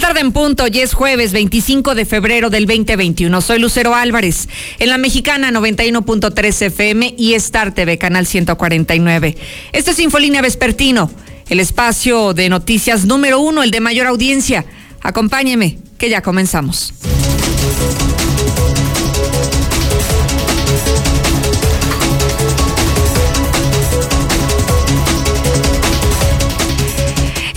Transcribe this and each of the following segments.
Tarde en punto, y es jueves 25 de febrero del 2021. Soy Lucero Álvarez, en la mexicana 91.3 FM y Star TV, canal 149. Esto es Infolínea Vespertino, el espacio de noticias número uno, el de mayor audiencia. Acompáñeme, que ya comenzamos.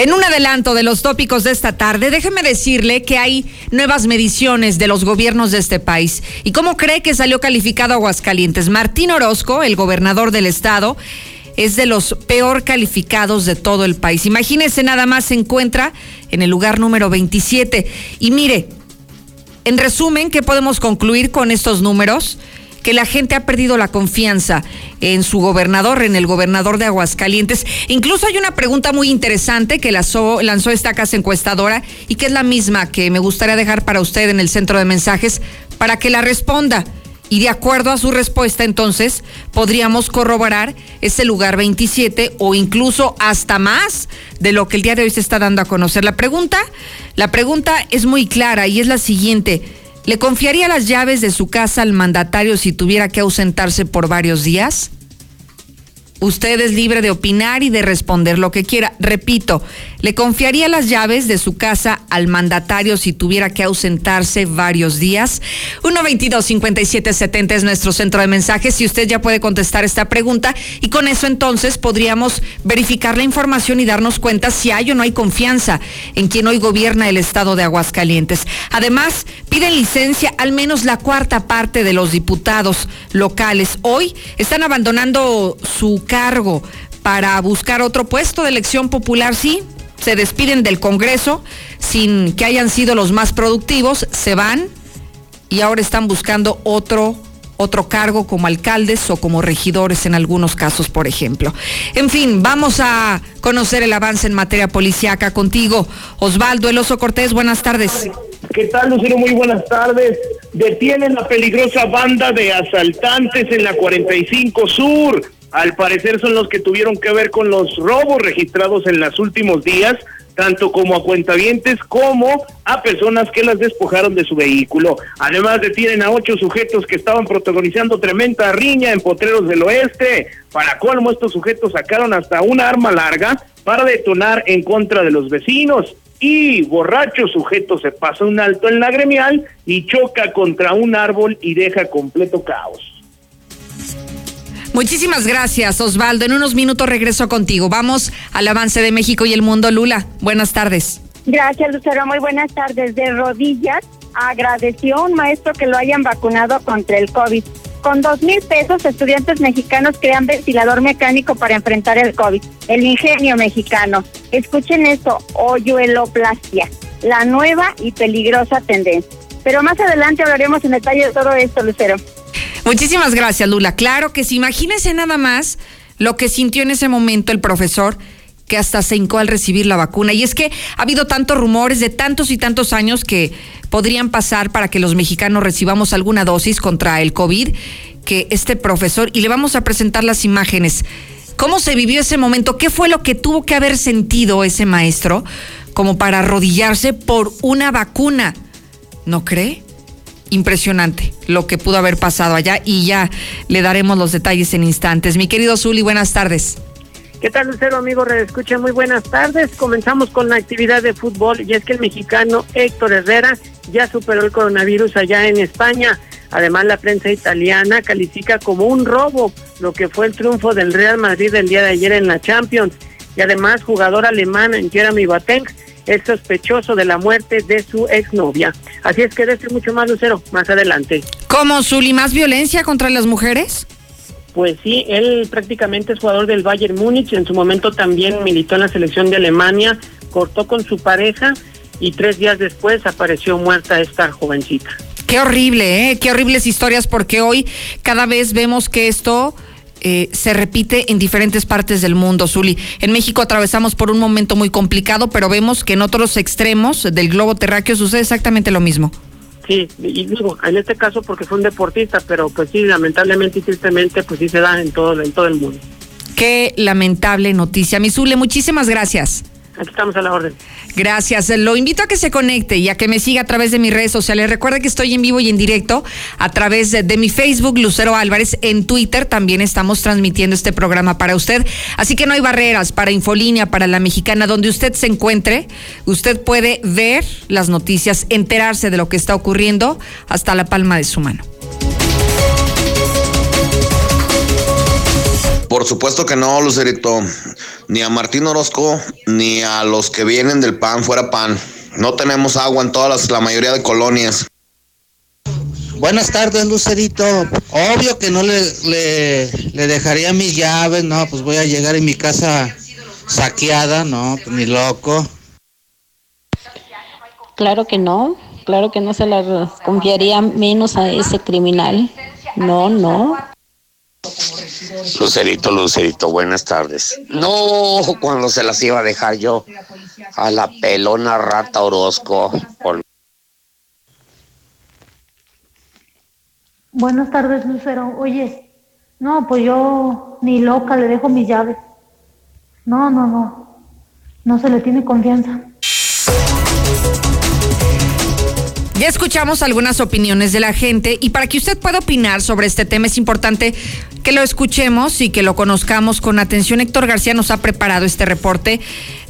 En un adelanto de los tópicos de esta tarde, déjeme decirle que hay nuevas mediciones de los gobiernos de este país. ¿Y cómo cree que salió calificado Aguascalientes? Martín Orozco, el gobernador del estado, es de los peor calificados de todo el país. Imagínese, nada más se encuentra en el lugar número 27. Y mire, en resumen, ¿qué podemos concluir con estos números? Que la gente ha perdido la confianza en su gobernador, en el gobernador de Aguascalientes. Incluso hay una pregunta muy interesante que lanzó, esta casa encuestadora y que es la misma que me gustaría dejar para usted en el centro de mensajes para que la responda. Y de acuerdo a su respuesta, entonces, podríamos corroborar ese lugar 27 o incluso hasta más de lo que el día de hoy se está dando a conocer. La pregunta, la pregunta es muy clara y es la siguiente. ¿Le confiaría las llaves de su casa al mandatario si tuviera que ausentarse por varios días? Usted es libre de opinar y de responder lo que quiera. Repito, ¿le confiaría las llaves de su casa al mandatario si tuviera que ausentarse varios días? 122-5770 es nuestro centro de mensajes y usted ya puede contestar esta pregunta y con eso entonces podríamos verificar la información y darnos cuenta si hay o no hay confianza en quien hoy gobierna el estado de Aguascalientes. Además, piden licencia al menos la cuarta parte de los diputados locales. Hoy están abandonando su cargo para buscar otro puesto de elección popular, sí, se despiden del Congreso sin que hayan sido los más productivos, se van y ahora están buscando otro otro cargo como alcaldes o como regidores en algunos casos, por ejemplo. En fin, vamos a conocer el avance en materia policíaca contigo. Osvaldo Eloso Cortés, buenas tardes. ¿Qué tal, Lucero? Muy buenas tardes. Detienen la peligrosa banda de asaltantes en la 45 Sur al parecer son los que tuvieron que ver con los robos registrados en los últimos días, tanto como a cuentavientes como a personas que las despojaron de su vehículo. Además detienen a ocho sujetos que estaban protagonizando tremenda riña en Potreros del Oeste. Para colmo, estos sujetos sacaron hasta una arma larga para detonar en contra de los vecinos. Y borracho sujeto se pasa un alto en la gremial y choca contra un árbol y deja completo caos. Muchísimas gracias, Osvaldo. En unos minutos regreso contigo. Vamos al avance de México y el mundo. Lula, buenas tardes. Gracias, Lucero. Muy buenas tardes. De rodillas, agradeció a un maestro que lo hayan vacunado contra el COVID. Con dos mil pesos, estudiantes mexicanos crean ventilador mecánico para enfrentar el COVID. El ingenio mexicano. Escuchen esto, hoyueloplastia, la nueva y peligrosa tendencia. Pero más adelante hablaremos en detalle de todo esto, Lucero. Muchísimas gracias, Lula. Claro que sí. Imagínese nada más lo que sintió en ese momento el profesor que hasta se hincó al recibir la vacuna. Y es que ha habido tantos rumores de tantos y tantos años que podrían pasar para que los mexicanos recibamos alguna dosis contra el COVID, que este profesor, y le vamos a presentar las imágenes. ¿Cómo se vivió ese momento? ¿Qué fue lo que tuvo que haber sentido ese maestro como para arrodillarse por una vacuna? ¿No cree? Impresionante lo que pudo haber pasado allá y ya le daremos los detalles en instantes. Mi querido Zuli, buenas tardes. ¿Qué tal, Lucero, amigo? Escucha, muy buenas tardes. Comenzamos con la actividad de fútbol y es que el mexicano Héctor Herrera ya superó el coronavirus allá en España. Además, la prensa italiana califica como un robo lo que fue el triunfo del Real Madrid el día de ayer en la Champions. Y además, jugador alemán Jeremy Boateng es sospechoso de la muerte de su exnovia. Así es que de mucho más, Lucero, más adelante. ¿Cómo, Zuli, más violencia contra las mujeres? Pues sí, él prácticamente es jugador del Bayern Múnich, en su momento también militó en la selección de Alemania, cortó con su pareja y tres días después apareció muerta esta jovencita. Qué horrible, ¿eh? Qué horribles historias porque hoy cada vez vemos que esto... Eh, se repite en diferentes partes del mundo, Zuli. En México atravesamos por un momento muy complicado, pero vemos que en otros extremos del globo terráqueo sucede exactamente lo mismo. Sí, y digo, en este caso porque fue un deportista, pero pues sí, lamentablemente y tristemente, pues sí se da en todo, en todo el mundo. Qué lamentable noticia. Misule, muchísimas gracias. Aquí estamos a la orden. Gracias. Lo invito a que se conecte y a que me siga a través de mis redes sociales. Recuerda que estoy en vivo y en directo a través de, mi Facebook, Lucero Álvarez. En Twitter también estamos transmitiendo este programa para usted. Así que no hay barreras para Infolínea, para la mexicana, donde usted se encuentre. Usted puede ver las noticias, enterarse de lo que está ocurriendo hasta la palma de su mano. Por supuesto que no, Lucerito. Ni a Martín Orozco, ni a los que vienen del pan fuera pan. No tenemos agua en todas las, la mayoría de colonias. Buenas tardes, Lucerito. Obvio que no le, le, le, dejaría mis llaves, no, pues voy a llegar en mi casa saqueada, no, pues ni loco. Claro que no, claro que no se la confiaría menos a ese criminal. No, no. Lucerito, Lucerito, buenas tardes. No, cuando se las iba a dejar yo a la pelona rata Orozco. Buenas tardes, Lucero. Oye, no, pues yo ni loca le dejo mis llaves. No, no, no. No se le tiene confianza. Escuchamos algunas opiniones de la gente y para que usted pueda opinar sobre este tema es importante que lo escuchemos y que lo conozcamos con atención. Héctor García nos ha preparado este reporte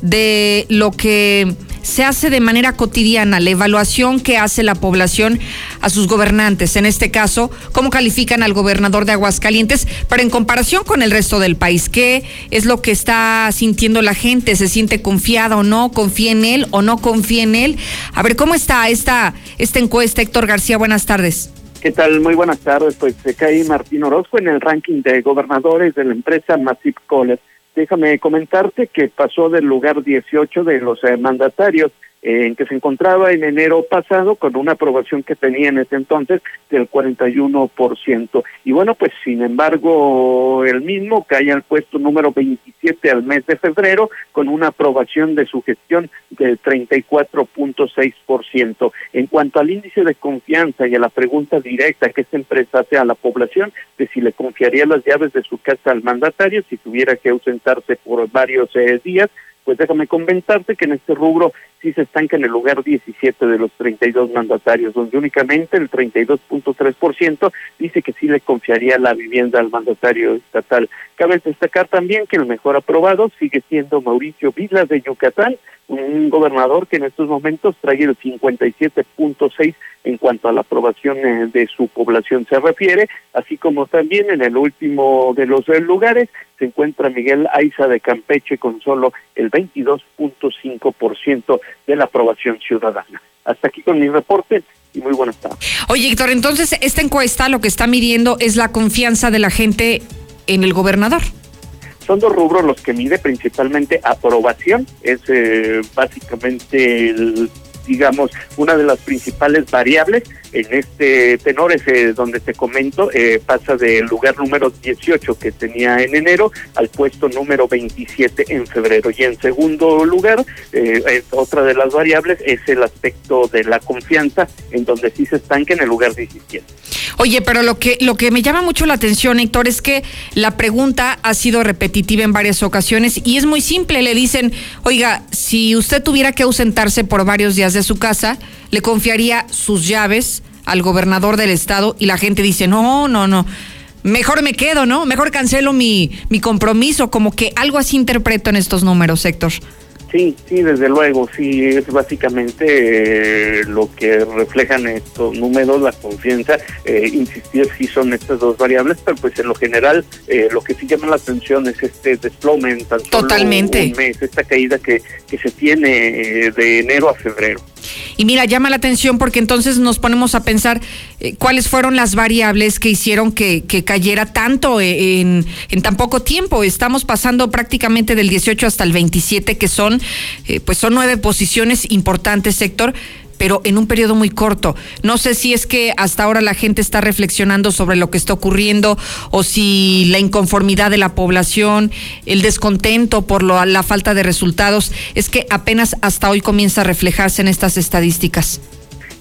de lo que se hace de manera cotidiana, la evaluación que hace la población a sus gobernantes. En este caso, cómo califican al gobernador de Aguascalientes, pero en comparación con el resto del país. ¿Qué es lo que está sintiendo la gente? ¿Se siente confiada o no? ¿Confía en él o no confía en él? A ver, ¿cómo está esta, esta encuesta, Héctor García? Buenas tardes. ¿Qué tal? Muy buenas tardes. Pues se cae Martín Orozco en el ranking de gobernadores de la empresa Massive College déjame comentarte que pasó del lugar 18 de los eh, mandatarios en que se encontraba en enero pasado con una aprobación que tenía en ese entonces del 41%. Y bueno, pues sin embargo, el mismo cae al puesto número 27 al mes de febrero con una aprobación de su gestión del 34.6%. En cuanto al índice de confianza y a la pregunta directa que esta empresa hace a la población de si le confiaría las llaves de su casa al mandatario si tuviera que ausentarse por varios eh, días, pues déjame comentarte que en este rubro sí se estanca en el lugar 17 de los 32 mandatarios, donde únicamente el 32.3% dice que sí le confiaría la vivienda al mandatario estatal. Cabe destacar también que el mejor aprobado sigue siendo Mauricio Vila de Yucatán, un gobernador que en estos momentos trae el 57.6 en cuanto a la aprobación eh, de su población se refiere, así como también en el último de los lugares se encuentra Miguel Aiza de Campeche con solo el 22.5% de la aprobación ciudadana. Hasta aquí con mi reporte y muy buenas tardes. Oye, Héctor, entonces esta encuesta lo que está midiendo es la confianza de la gente en el gobernador. Son dos rubros los que mide principalmente aprobación, es eh, básicamente el digamos, una de las principales variables en este tenor es eh, donde te comento, eh, pasa del lugar número 18 que tenía en enero al puesto número 27 en febrero. Y en segundo lugar, eh, otra de las variables es el aspecto de la confianza, en donde sí se estanca en el lugar 17. Oye, pero lo que, lo que me llama mucho la atención, Héctor, es que la pregunta ha sido repetitiva en varias ocasiones y es muy simple. Le dicen, oiga, si usted tuviera que ausentarse por varios días de su casa, le confiaría sus llaves al gobernador del estado y la gente dice, no, no, no, mejor me quedo, ¿no? Mejor cancelo mi, mi compromiso, como que algo así interpreto en estos números, Héctor. Sí, sí, desde luego, sí, es básicamente eh, lo que reflejan estos números, la confianza, eh, insistir si son estas dos variables, pero pues en lo general eh, lo que sí llama la atención es este desplome en tan solo Totalmente. un mes, esta caída que, que se tiene eh, de enero a febrero. Y mira, llama la atención porque entonces nos ponemos a pensar eh, cuáles fueron las variables que hicieron que, que cayera tanto en, en, tan poco tiempo. Estamos pasando prácticamente del 18 hasta el 27, que son, eh, pues son nueve posiciones importantes, sector. pero en un periodo muy corto. No sé si es que hasta ahora la gente está reflexionando sobre lo que está ocurriendo o si la inconformidad de la población, el descontento por la falta de resultados, es que apenas hasta hoy comienza a reflejarse en estas estadísticas.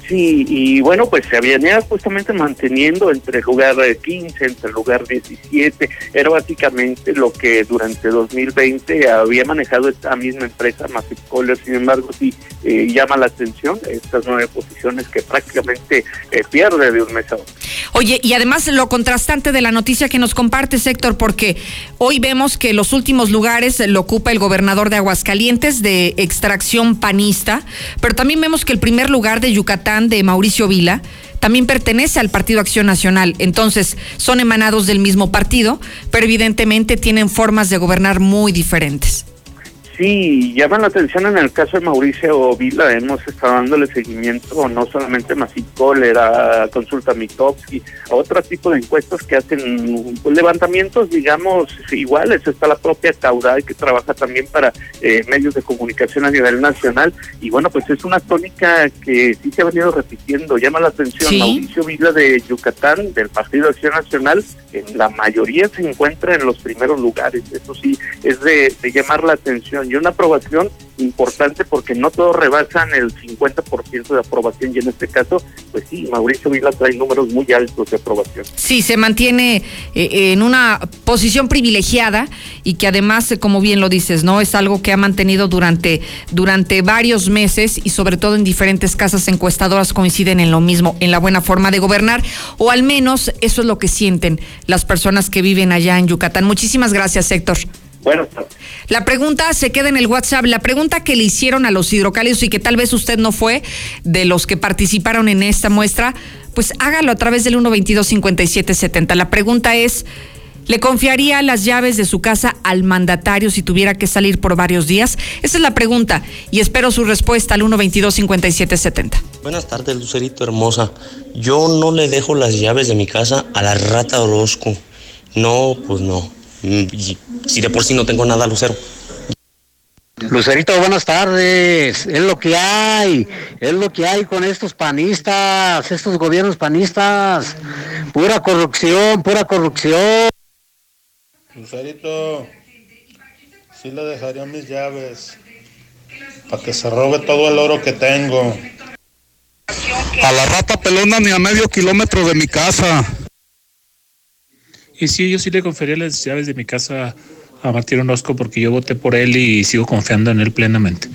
Sí, y bueno, pues se venía justamente manteniendo entre el lugar 15, entre el lugar 17. Era básicamente lo que durante 2020 había manejado esta misma empresa, Massive Sin embargo, sí eh, llama la atención estas nueve posiciones que prácticamente eh, pierde de un mes a otro. Oye, y además lo contrastante de la noticia que nos comparte, Héctor, porque hoy vemos que los últimos lugares lo ocupa el gobernador de Aguascalientes de extracción panista, pero también vemos que el primer lugar de Yucatán de Mauricio Vila también pertenece al Partido Acción Nacional. Entonces, son emanados del mismo partido, pero evidentemente tienen formas de gobernar muy diferentes. Sí, llama la atención en el caso de Mauricio Vila, hemos estado dándole seguimiento no solamente a Massive a Consulta Mitowski, a otro tipo de encuestas que hacen levantamientos, digamos, iguales. Está la propia Caudal que trabaja también para eh, medios de comunicación a nivel nacional. Y bueno, pues es una tónica que sí se ha venido repitiendo. Llama la atención Mauricio Vila de Yucatán, del Partido Acción Nacional, en la mayoría se encuentra en los primeros lugares. Eso sí, es de llamar la atención y una aprobación importante porque no todos rebasan el 50% de aprobación y en este caso, pues sí, Mauricio Vila trae números muy altos de aprobación. Sí, se mantiene eh, en una posición privilegiada y que además, como bien lo dices, ¿no? Es algo que ha mantenido durante, durante varios meses y sobre todo en diferentes casas encuestadoras coinciden en lo mismo, en la buena forma de gobernar o al menos eso es lo que sienten las personas que viven allá en Yucatán. Muchísimas gracias, Héctor. Bueno. La pregunta se queda en el WhatsApp. La pregunta que le hicieron a los hidrocálidos y que tal vez usted no fue de los que participaron en esta muestra, pues hágalo a través del 122-5770. La pregunta es, ¿le confiaría las llaves de su casa al mandatario si tuviera que salir por varios días? Esa es la pregunta y espero su respuesta al 122-5770. Buenas tardes, Lucerito hermosa. Yo no le dejo las llaves de mi casa a la rata Orozco. No, pues no. Mm, si de por sí no tengo nada, Lucero. Lucerito, buenas tardes. Es lo que hay, es lo que hay con estos panistas, estos gobiernos panistas. Pura corrupción, pura corrupción. Lucerito, sí le dejaría mis llaves para que se robe todo el oro que tengo. A la rata pelona ni a medio kilómetro de mi casa. Y sí, yo sí le confería las llaves de mi casa a Martín Orozco porque yo voté por él y sigo confiando en él plenamente.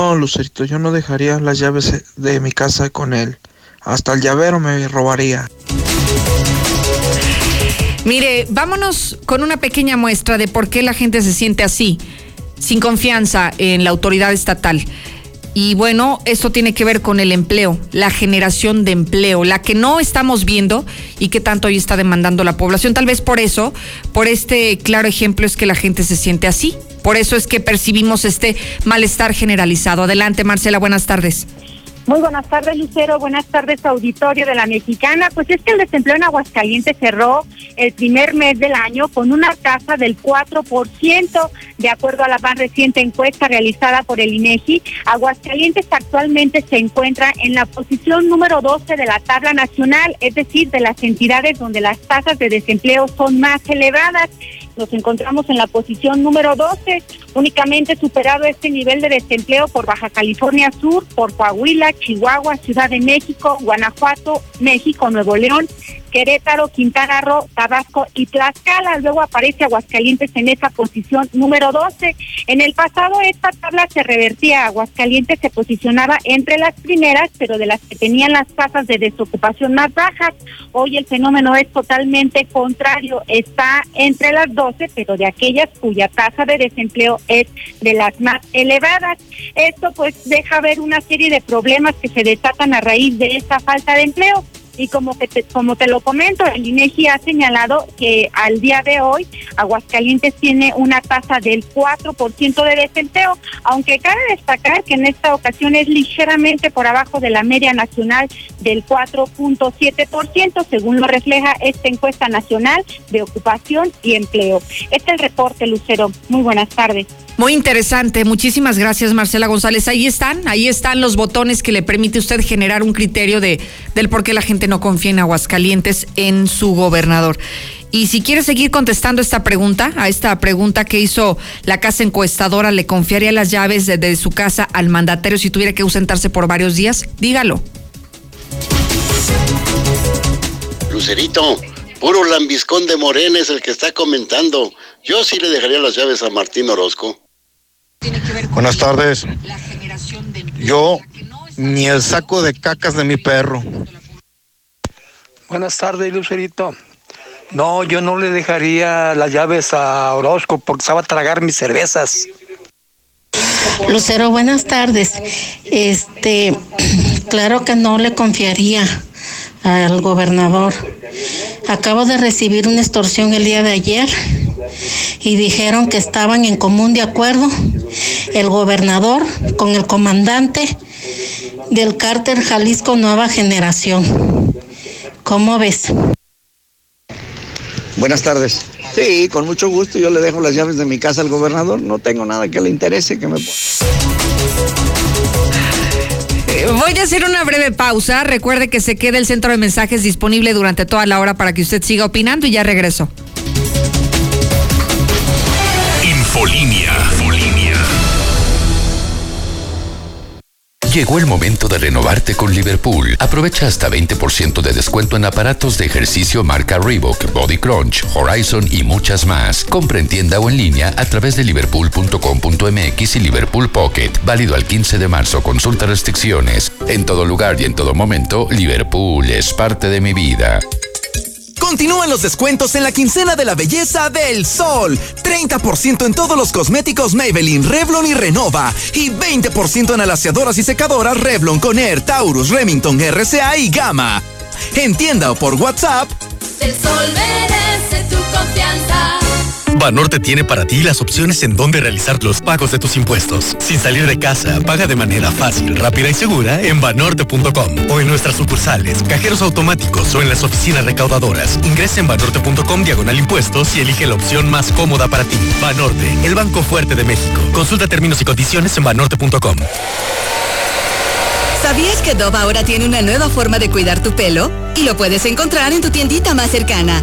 No, Lucerito, yo no dejaría las llaves de mi casa con él. Hasta el llavero me robaría. Mire, vámonos con una pequeña muestra de por qué la gente se siente así, sin confianza en la autoridad estatal. Y bueno, eso tiene que ver con el empleo, la generación de empleo, la que no estamos viendo y que tanto hoy está demandando la población. Tal vez por eso, por este claro ejemplo es que la gente se siente así. Por eso es que percibimos este malestar generalizado. Adelante, Marcela, buenas tardes. Muy buenas tardes, Lucero. Buenas tardes, auditorio de la Mexicana. Pues es que el desempleo en Aguascalientes cerró el primer mes del año con una tasa del 4%, de acuerdo a la más reciente encuesta realizada por el INEGI. Aguascalientes actualmente se encuentra en la posición número 12 de la tabla nacional, es decir, de las entidades donde las tasas de desempleo son más elevadas nos encontramos en la posición número 12, únicamente superado este nivel de desempleo por Baja California Sur, por Coahuila, Chihuahua, Ciudad de México, Guanajuato, México, Nuevo León, Querétaro, Quintana Roo, Tabasco y Tlaxcala. Luego aparece Aguascalientes en esa posición número 12. En el pasado esta tabla se revertía. Aguascalientes se posicionaba entre las primeras, pero de las que tenían las tasas de desocupación más bajas. Hoy el fenómeno es totalmente contrario. Está entre las 12, pero de aquellas cuya tasa de desempleo es de las más elevadas. Esto pues deja ver una serie de problemas que se desatan a raíz de esta falta de empleo y como que te, como te lo comento, el INEGI ha señalado que al día de hoy Aguascalientes tiene una tasa del 4% de desempleo, aunque cabe destacar que en esta ocasión es ligeramente por abajo de la media nacional del 4.7%, según lo refleja esta encuesta nacional de ocupación y empleo. Este es el reporte, Lucero. Muy buenas tardes. Muy interesante, muchísimas gracias Marcela González. Ahí están, ahí están los botones que le permite usted generar un criterio de del por qué la gente no confía en Aguascalientes en su gobernador. Y si quiere seguir contestando esta pregunta, a esta pregunta que hizo la casa encuestadora, ¿le confiaría las llaves de, de su casa al mandatario si tuviera que ausentarse por varios días? Dígalo. Lucerito, puro lambiscón de Morena es el que está comentando. Yo sí le dejaría las llaves a Martín Orozco. Buenas tardes. Yo ni el saco de cacas de mi perro. Buenas tardes, Lucerito. No, yo no le dejaría las llaves a Orozco porque se va a tragar mis cervezas. Lucero, buenas tardes. Este, claro que no le confiaría al gobernador. Acabo de recibir una extorsión el día de ayer y dijeron que estaban en común de acuerdo el gobernador con el comandante del cárter Jalisco Nueva Generación. ¿Cómo ves? Buenas tardes. Sí, con mucho gusto yo le dejo las llaves de mi casa al gobernador. No tengo nada que le interese que me Voy a hacer una breve pausa. Recuerde que se queda el centro de mensajes disponible durante toda la hora para que usted siga opinando y ya regreso. Llegó el momento de renovarte con Liverpool. Aprovecha hasta 20% de descuento en aparatos de ejercicio marca Reebok, Body Crunch, Horizon y muchas más. Compra en tienda o en línea a través de liverpool.com.mx y Liverpool Pocket. Válido al 15 de marzo. Consulta restricciones. En todo lugar y en todo momento, Liverpool es parte de mi vida. Continúan los descuentos en la quincena de la belleza del sol. 30% en todos los cosméticos Maybelline, Revlon y Renova. Y 20% en alaciadoras y secadoras Revlon, Conair, Taurus, Remington, RCA y Gama. En tienda o por WhatsApp. El sol merece tu confianza. Banorte tiene para ti las opciones en donde realizar los pagos de tus impuestos. Sin salir de casa, paga de manera fácil, rápida y segura en banorte.com o en nuestras sucursales, cajeros automáticos o en las oficinas recaudadoras. Ingresa en banorte.com diagonal impuestos y elige la opción más cómoda para ti. Banorte, el banco fuerte de México. Consulta términos y condiciones en banorte.com. ¿Sabías que Dove ahora tiene una nueva forma de cuidar tu pelo? Y lo puedes encontrar en tu tiendita más cercana.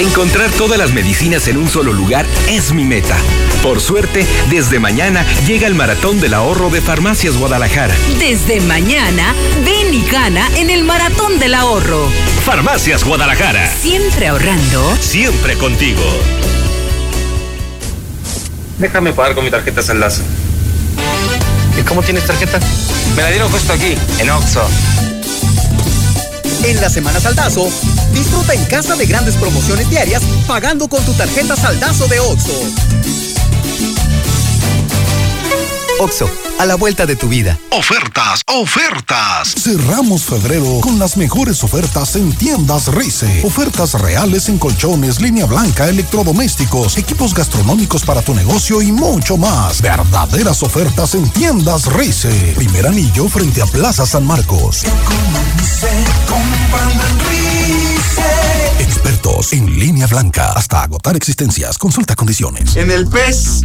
Encontrar todas las medicinas en un solo lugar es mi meta. Por suerte, desde mañana llega el Maratón del Ahorro de Farmacias Guadalajara. Desde mañana, ven y gana en el Maratón del Ahorro. Farmacias Guadalajara. Siempre ahorrando. Siempre contigo. Déjame pagar con mi tarjeta Enlace. ¿Y cómo tienes tarjeta? Me la dieron justo aquí, en Oxxo. En la Semana Saldazo, disfruta en casa de grandes promociones diarias pagando con tu tarjeta Saldazo de OXO. OXO, a la vuelta de tu vida. Ofertas, ofertas. Cerramos febrero con las mejores ofertas en tiendas Rice. Ofertas reales en colchones, línea blanca, electrodomésticos, equipos gastronómicos para tu negocio y mucho más. Verdaderas ofertas en tiendas Rice. Primer anillo frente a Plaza San Marcos. Expertos en línea blanca hasta agotar existencias. Consulta condiciones. En el PES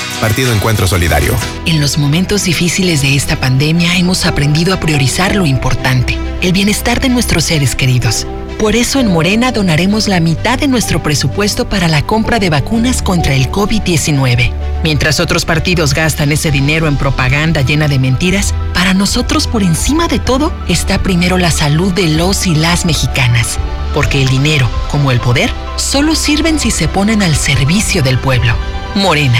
Partido Encuentro Solidario. En los momentos difíciles de esta pandemia hemos aprendido a priorizar lo importante, el bienestar de nuestros seres queridos. Por eso en Morena donaremos la mitad de nuestro presupuesto para la compra de vacunas contra el COVID-19. Mientras otros partidos gastan ese dinero en propaganda llena de mentiras, para nosotros por encima de todo está primero la salud de los y las mexicanas. porque el dinero, como el poder, solo sirven si se ponen al servicio del pueblo. Morena,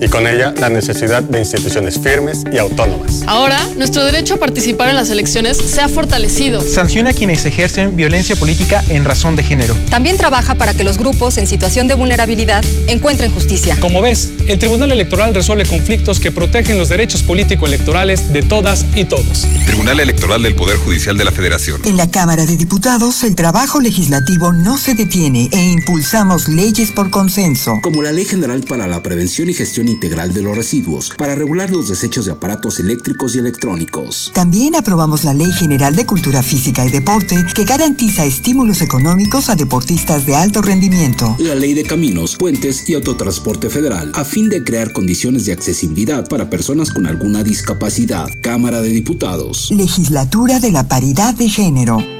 y con ella la necesidad de instituciones firmes y autónomas. Ahora, nuestro derecho a participar en las elecciones se ha fortalecido. Sanciona a quienes ejercen violencia política en razón de género. También trabaja para que los grupos en situación de vulnerabilidad encuentren justicia. Como ves, el Tribunal Electoral resuelve conflictos que protegen los derechos político-electorales de todas y todos. Tribunal Electoral del Poder Judicial de la Federación. En la Cámara de Diputados, el trabajo legislativo no se detiene e impulsamos leyes por consenso. Como la Ley General para la Prevención y Gestión integral de los residuos para regular los desechos de aparatos eléctricos y electrónicos. También aprobamos la Ley General de Cultura Física y Deporte que garantiza estímulos económicos a deportistas de alto rendimiento. La Ley de Caminos, Puentes y Autotransporte Federal a fin de crear condiciones de accesibilidad para personas con alguna discapacidad. Cámara de Diputados. Legislatura de la Paridad de Género.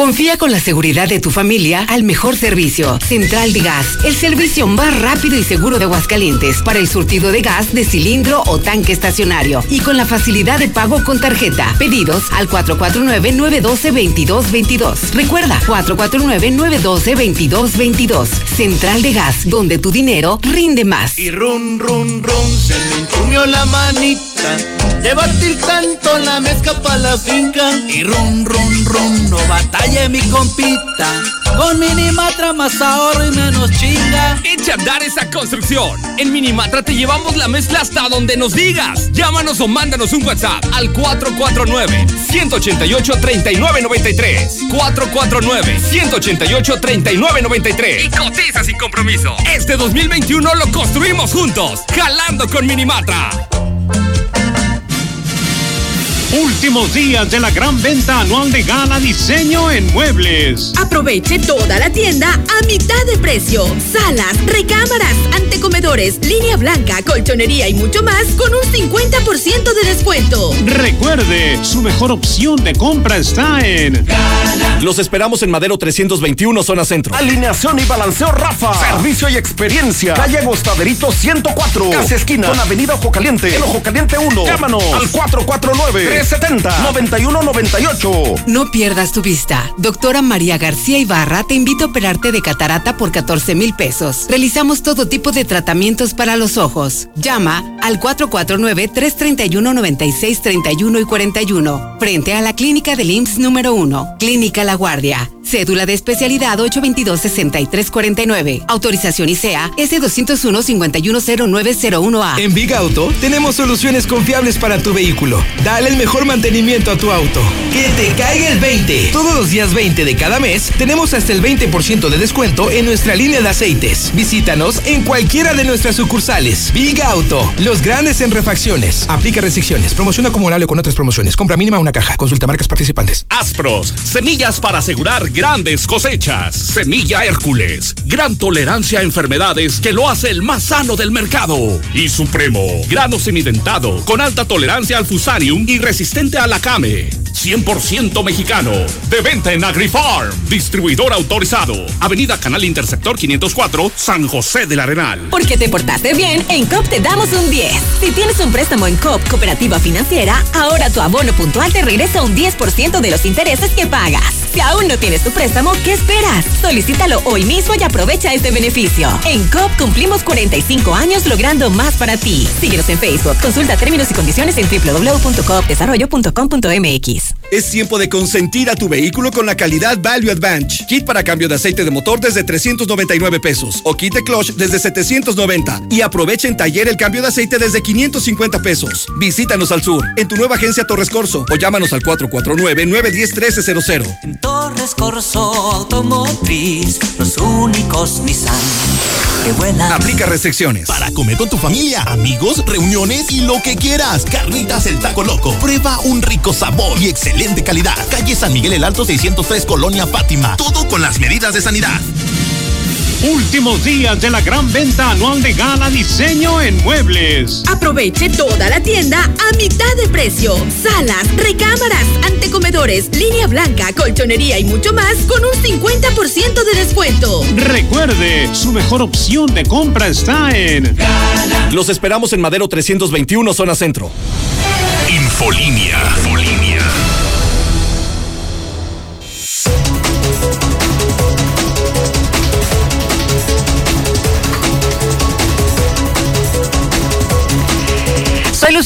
Confía con la seguridad de tu familia al mejor servicio. Central de Gas, el servicio más rápido y seguro de Aguascalientes para el surtido de gas de cilindro o tanque estacionario y con la facilidad de pago con tarjeta. Pedidos al 449-912-2222. Recuerda, 449-912-2222. Central de Gas, donde tu dinero rinde más. Y run, run, run, se me la manita. De batir tanto la mezcla pa' la finca. Y run, run, run, no batalla mi compita. Con Minimatra más ahorro y menos chinga. Echa a dar esa construcción. En Minimatra te llevamos la mezcla hasta donde nos digas. Llámanos o mándanos un WhatsApp al 449-188-3993. 449-188-3993. Y cotiza sin compromiso. Este 2021 lo construimos juntos. Jalando con Minimatra. Últimos días de la gran venta anual de Gala Diseño en Muebles. Aproveche toda la tienda a mitad de precio. Salas, recámaras, antecomedores, línea blanca, colchonería y mucho más con un 50% de descuento. Recuerde, su mejor opción de compra está en Los esperamos en Madero 321, zona centro. Alineación y balanceo Rafa. Servicio y experiencia. Calle Agostaderito 104. Casi esquina con Avenida Ojo Caliente. El Ojo Caliente 1. Llámanos al 449 370-9198. No pierdas tu vista. Doctora María García Ibarra te invita a operarte de catarata por 14 mil pesos. Realizamos todo tipo de tratamientos para los ojos. Llama al 449-331-9631 y 41. Frente a la clínica del IMSS número 1. Clínica La Guardia. Cédula de especialidad 822-6349. Autorización ICEA S201-510901A. En Big Auto tenemos soluciones confiables para tu vehículo. Dale el mejor mantenimiento a tu auto. Que te caiga el 20. Todos los días 20 de cada mes tenemos hasta el 20% de descuento en nuestra línea de aceites. Visítanos en cualquiera de nuestras sucursales. Big Auto, los grandes en refacciones. Aplica restricciones. Promoción acumulable con otras promociones. Compra mínima una caja. Consulta marcas participantes. Aspros, semillas para asegurar grandes cosechas. Semilla Hércules, gran tolerancia a enfermedades que lo hace el más sano del mercado. Y Supremo, grano semidentado con alta tolerancia al fusarium y resistente a la came. 100% mexicano. De venta en AgriFarm. Distribuidor autorizado. Avenida Canal Interceptor 504, San José del Arenal. Porque te portaste bien, en COP te damos un 10. Si tienes un préstamo en COP Cooperativa Financiera, ahora tu abono puntual te regresa un 10% de los intereses que pagas. Si aún no tienes tu préstamo, ¿qué esperas? Solicítalo hoy mismo y aprovecha este beneficio. En COP cumplimos 45 años logrando más para ti. Síguenos en Facebook. Consulta términos y condiciones en www.coopdesarrollo.com.mx. Es tiempo de consentir a tu vehículo con la calidad Value Advantage. Kit para cambio de aceite de motor desde 399 pesos o kit de clutch desde 790 y aprovecha en taller el cambio de aceite desde 550 pesos. Visítanos al sur en tu nueva agencia Torres Corso o llámanos al 449 910 1300. En Torres Corso Automotriz, los únicos Nissan que vuelan. Aplica restricciones. Para comer con tu familia, amigos, reuniones y lo que quieras. Carnitas el Taco Loco. Prueba un rico sabor y excelente calidad. Calle San Miguel el Alto 603 Colonia Fátima. Todo con las medidas de sanidad. Últimos días de la gran venta anual de Gala Diseño en Muebles. Aproveche toda la tienda a mitad de precio. Salas, recámaras, antecomedores, línea blanca, colchonería y mucho más con un 50% de descuento. Recuerde, su mejor opción de compra está en Los esperamos en Madero 321, zona centro. Infolinia. Infolinia.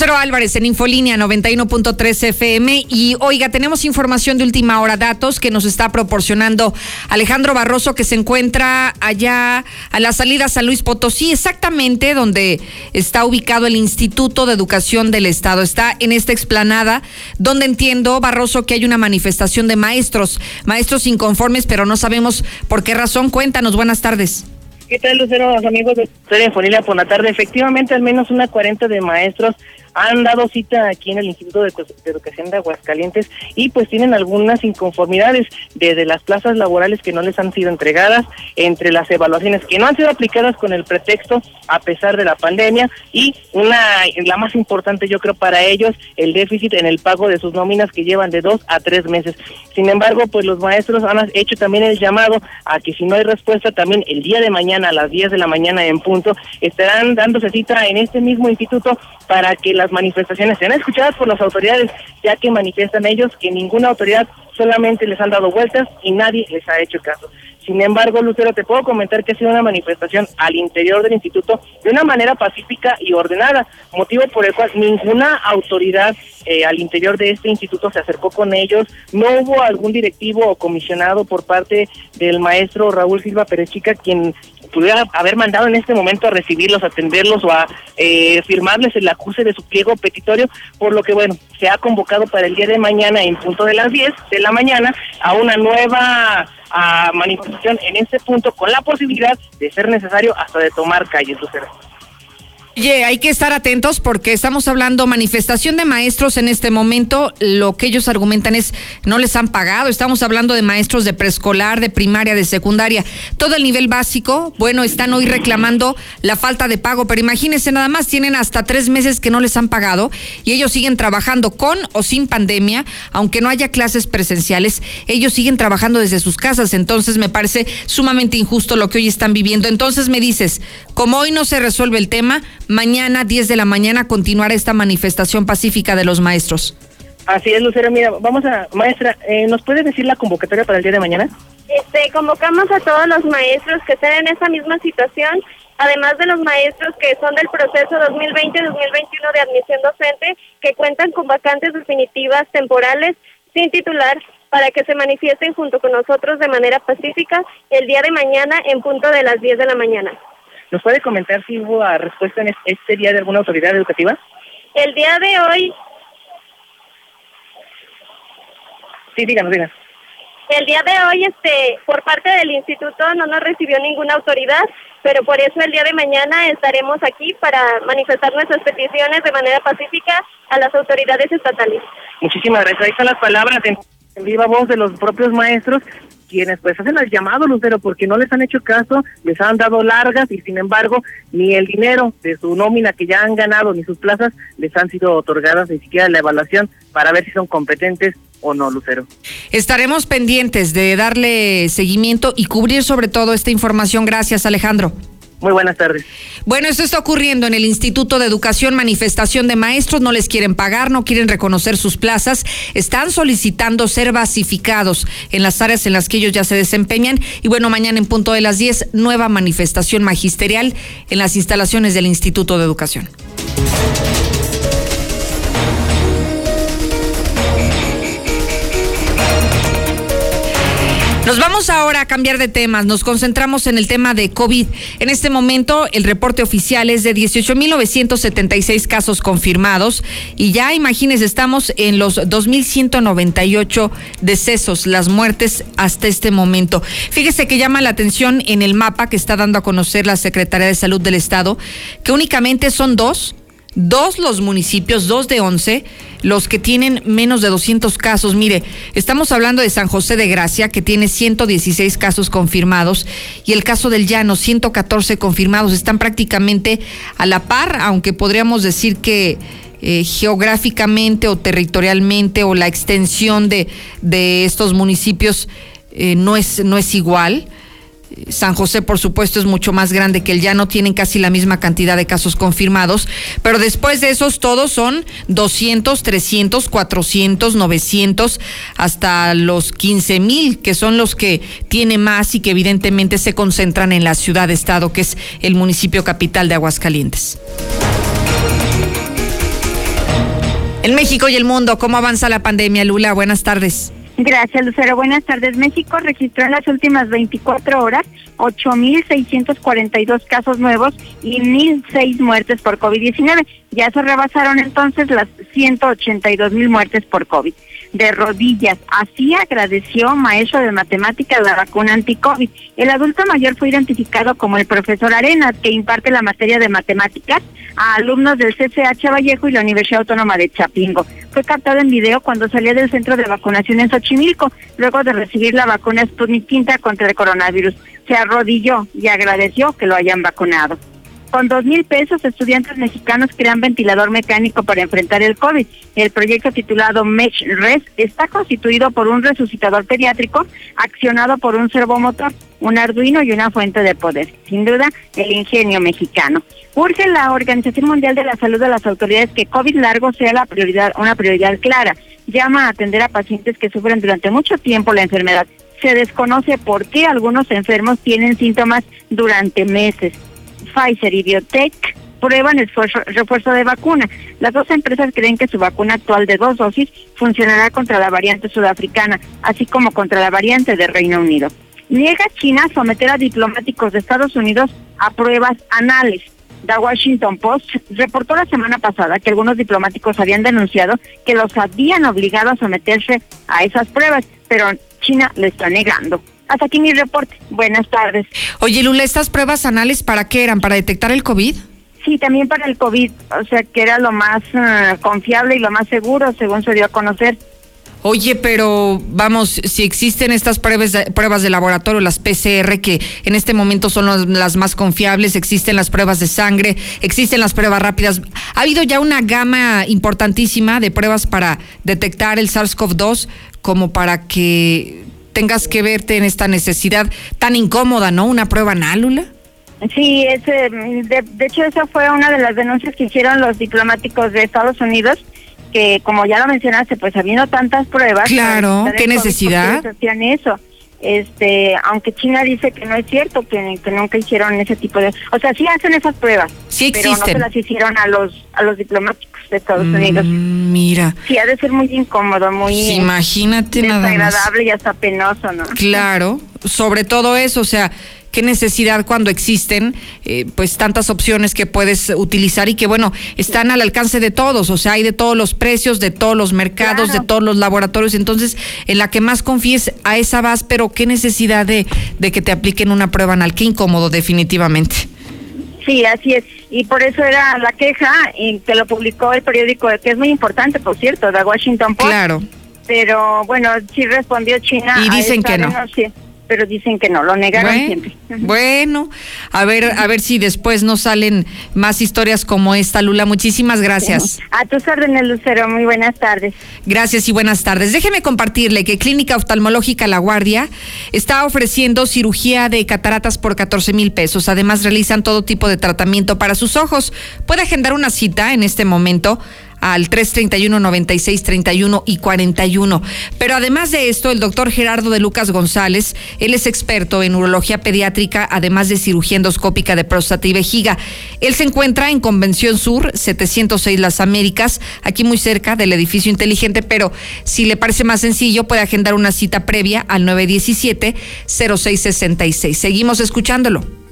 Lucero Álvarez en Infolínea 91.3 FM y oiga, tenemos información de última hora, datos que nos está proporcionando Alejandro Barroso que se encuentra allá a la salida San Luis Potosí, exactamente donde está ubicado el Instituto de Educación del Estado. Está en esta explanada donde entiendo, Barroso, que hay una manifestación de maestros, maestros inconformes, pero no sabemos por qué razón. Cuéntanos, buenas tardes. ¿Qué tal, Lucero, amigos de Historia por la tarde? Efectivamente, al menos una cuarenta de maestros han dado cita aquí en el Instituto de, Educación de Aguascalientes y pues tienen algunas inconformidades desde las plazas laborales que no les han sido entregadas, entre las evaluaciones que no han sido aplicadas con el pretexto a pesar de la pandemia y una la más importante yo creo para ellos el déficit en el pago de sus nóminas que llevan de dos a tres meses. Sin embargo, pues los maestros han hecho también el llamado a que si no hay respuesta también el día de mañana a las 10 de la mañana en punto estarán dándose cita en este mismo instituto para que las manifestaciones sean escuchadas por las autoridades, ya que manifiestan ellos que ninguna autoridad solamente les han dado vueltas y nadie les ha hecho caso. Sin embargo, Lucero, te puedo comentar que ha sido una manifestación al interior del instituto de una manera pacífica y ordenada, motivo por el cual ninguna autoridad eh, al interior de este instituto se acercó con ellos, no hubo algún directivo o comisionado por parte del maestro Raúl Silva Perechica quien pudiera haber mandado en este momento a recibirlos, atenderlos o a eh, firmarles el acuse de su pliego petitorio, por lo que bueno, se ha convocado para el día de mañana en punto de las 10 de la mañana a una nueva manifestación en este punto con la posibilidad de ser necesario hasta de tomar calles, Lucero. Oye, hay que estar atentos porque estamos hablando manifestación de maestros en este momento. Lo que ellos argumentan es no les han pagado. Estamos hablando de maestros de preescolar, de primaria, de secundaria, todo el nivel básico. Bueno, están hoy reclamando la falta de pago, pero imagínense nada más tienen hasta tres meses que no les han pagado y ellos siguen trabajando con o sin pandemia, aunque no haya clases presenciales. Ellos siguen trabajando desde sus casas. Entonces me parece sumamente injusto lo que hoy están viviendo. Entonces me dices, como hoy no se resuelve el tema mañana 10 de la mañana continuará esta manifestación pacífica de los maestros. Así es, Lucero. Mira, vamos a, maestra, eh, ¿nos puede decir la convocatoria para el día de mañana? Este, convocamos a todos los maestros que estén en esa misma situación, además de los maestros que son del proceso 2020-2021 de admisión docente, que cuentan con vacantes definitivas temporales sin titular para que se manifiesten junto con nosotros de manera pacífica el día de mañana en punto de las 10 de la mañana. ¿Nos puede comentar si hubo respuesta en este día de alguna autoridad educativa? El día de hoy. Sí, díganos, díganos. El día de hoy, este, por parte del instituto no nos recibió ninguna autoridad, pero por eso el día de mañana estaremos aquí para manifestar nuestras peticiones de manera pacífica a las autoridades estatales. Muchísimas gracias. Ahí están las palabras en viva voz de los propios maestros quienes pues hacen el llamado, Lucero, porque no les han hecho caso, les han dado largas y sin embargo ni el dinero de su nómina que ya han ganado ni sus plazas les han sido otorgadas, ni siquiera la evaluación para ver si son competentes o no, Lucero. Estaremos pendientes de darle seguimiento y cubrir sobre todo esta información. Gracias, Alejandro. Muy buenas tardes. Bueno, esto está ocurriendo en el Instituto de Educación, manifestación de maestros, no les quieren pagar, no quieren reconocer sus plazas, están solicitando ser basificados en las áreas en las que ellos ya se desempeñan. Y bueno, mañana en punto de las 10, nueva manifestación magisterial en las instalaciones del Instituto de Educación. Nos vamos ahora a cambiar de temas. Nos concentramos en el tema de COVID. En este momento, el reporte oficial es de 18.976 casos confirmados y ya imagínense, estamos en los 2.198 decesos, las muertes hasta este momento. Fíjese que llama la atención en el mapa que está dando a conocer la Secretaría de Salud del Estado, que únicamente son dos dos los municipios, dos de once, los que tienen menos de 200 casos. Mire, estamos hablando de San José de Gracia, que tiene 116 casos confirmados, y el caso del Llano, 114 confirmados. Están prácticamente a la par, aunque podríamos decir que eh, geográficamente o territorialmente o la extensión de, de estos municipios eh, no, es, no es igual. San José, por supuesto, es mucho más grande que el llano, tienen casi la misma cantidad de casos confirmados, pero después de esos todos son 200, 300, 400, 900, hasta los 15 mil, que son los que tiene más y que evidentemente se concentran en la ciudad-estado, que es el municipio capital de Aguascalientes. En México y el mundo, ¿cómo avanza la pandemia, Lula? Buenas tardes. Gracias, Lucero. Buenas tardes. México registró en las últimas 24 horas 8.642 casos nuevos y 1.006 muertes por COVID-19. Ya se rebasaron entonces las 182.000 muertes por COVID. De rodillas. Así agradeció maestro de matemáticas la vacuna anti-COVID. El adulto mayor fue identificado como el profesor Arenas, que imparte la materia de matemáticas a alumnos del CCH Vallejo y la Universidad Autónoma de Chapingo. Fue captado en video cuando salía del centro de vacunación en Xochimilco, luego de recibir la vacuna Sputnik V contra el coronavirus. Se arrodilló y agradeció que lo hayan vacunado. Con dos mil pesos, estudiantes mexicanos crean ventilador mecánico para enfrentar el COVID. El proyecto titulado Mesh Res está constituido por un resucitador pediátrico accionado por un servomotor, un arduino y una fuente de poder. Sin duda, el ingenio mexicano. Urge la Organización Mundial de la Salud de las autoridades que COVID largo sea la prioridad, una prioridad clara. Llama a atender a pacientes que sufren durante mucho tiempo la enfermedad. Se desconoce por qué algunos enfermos tienen síntomas durante meses. Pfizer y Biotech prueban el refuerzo de vacuna. Las dos empresas creen que su vacuna actual de dos dosis funcionará contra la variante sudafricana, así como contra la variante de Reino Unido. Niega China someter a diplomáticos de Estados Unidos a pruebas anales. The Washington Post reportó la semana pasada que algunos diplomáticos habían denunciado que los habían obligado a someterse a esas pruebas, pero China lo está negando. Hasta aquí mi reporte. Buenas tardes. Oye, Lula, ¿estas pruebas anales para qué eran? ¿Para detectar el COVID? Sí, también para el COVID. O sea, que era lo más eh, confiable y lo más seguro, según se dio a conocer. Oye, pero vamos, si existen estas pruebas de, pruebas de laboratorio, las PCR, que en este momento son las más confiables, existen las pruebas de sangre, existen las pruebas rápidas. Ha habido ya una gama importantísima de pruebas para detectar el SARS-CoV-2 como para que tengas que verte en esta necesidad tan incómoda, ¿no? Una prueba análula. Sí, ese, de, hecho esa fue una de las denuncias que hicieron los diplomáticos de Estados Unidos, que como ya lo mencionaste, pues habiendo tantas pruebas. Claro, qué necesidad. Hacían eso este aunque China dice que no es cierto que, nunca hicieron ese tipo de o sea sí hacen esas pruebas sí pero no se las hicieron a los a los diplomáticos de Estados mm, Unidos. mira. Sí ha de ser muy incómodo muy imagínate desagradable y hasta penoso no claro sobre todo eso o sea qué necesidad cuando existen eh, pues tantas opciones que puedes utilizar y que bueno, están al alcance de todos, o sea, hay de todos los precios, de todos los mercados, de todos los laboratorios, entonces en la que más confíes a esa vas, pero qué necesidad de, de que te apliquen una prueba anal, qué incómodo definitivamente. Sí, así es. Y por eso era la queja y que lo publicó el periódico, que es muy importante, por cierto, de Washington Post. Claro. Pero bueno, sí respondió China. Y dicen que no. Pero dicen que no, lo negaron Bueno, siempre. Bueno, a ver, a ver si después nos salen más historias como esta, Lula. Muchísimas gracias. A tus órdenes, Lucero, muy buenas tardes. Gracias y buenas tardes. Déjeme compartirle que Clínica Oftalmológica La Guardia está ofreciendo cirugía de cataratas por 14 mil pesos. Además, realizan todo tipo de tratamiento para sus ojos. Puede agendar una cita en este momento al 331 96 31 y 41. Pero además de esto, el doctor Gerardo de Lucas González, él es experto en urología pediátrica, además de cirugía endoscópica de próstata y vejiga. Él se encuentra en Convención Sur, 706 Las Américas, aquí muy cerca del edificio inteligente, pero si le parece más sencillo, puede agendar una cita previa al 917 0666. Seguimos escuchándolo.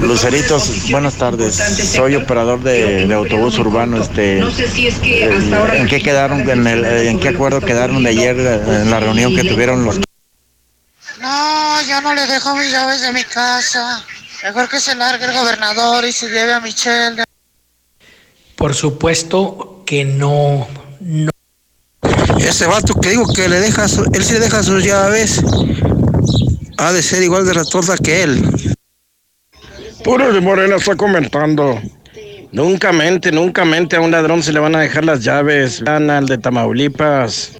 Luceritos, buenas tardes. Soy operador de, de autobús urbano. Este, ¿En qué quedaron? En, el, ¿En qué acuerdo quedaron de ayer en la reunión que tuvieron los? No, yo no le dejo mis llaves de mi casa. Mejor que se largue el gobernador y se lleve a Michelle. Por supuesto que no, no. Ese vato que digo que le deja, su- él sí le deja sus llaves, ha de ser igual de retorta que él. Puro de Morena está comentando. Nunca mente, nunca mente a un ladrón se le van a dejar las llaves. Gana el de Tamaulipas.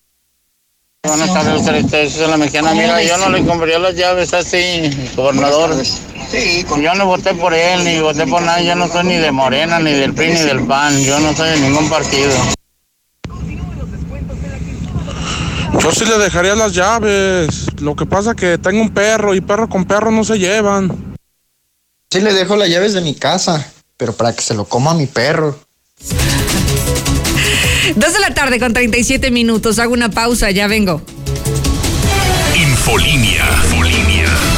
Buenas tardes, Lucero. Esa es la mexicana. Mira, yo no le compraría las llaves así, gobernador. Yo no voté por él, ni voté por nadie. Yo no soy ni de Morena, ni del PRI, ni del PAN. Yo no soy de ningún partido. Yo sí le dejaría las llaves. Lo que pasa que tengo un perro y perro con perro no se llevan. Sí le dejo las llaves de mi casa, pero para que se lo coma mi perro. Dos de la tarde con 37 minutos. Hago una pausa, ya vengo. Infolinia. Infolinia.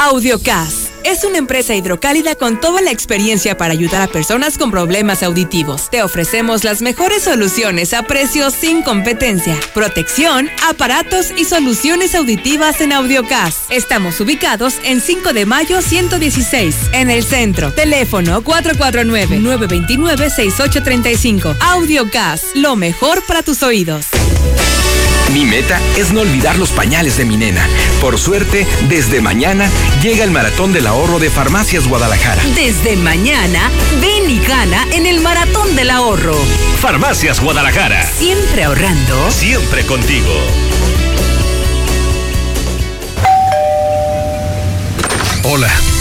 Audiocast es una empresa hidrocálida con toda la experiencia para ayudar a personas con problemas auditivos. Te ofrecemos las mejores soluciones a precios sin competencia, protección, aparatos y soluciones auditivas en Audiocast. Estamos ubicados en 5 de mayo 116, en el centro. Teléfono 449-929-6835. Audiocast, lo mejor para tus oídos. Mi meta es no olvidar los pañales de mi nena. Por suerte, desde mañana llega el maratón del ahorro de Farmacias Guadalajara. Desde mañana, ven y gana en el Maratón del Ahorro. Farmacias Guadalajara. Siempre ahorrando. Siempre contigo. Hola,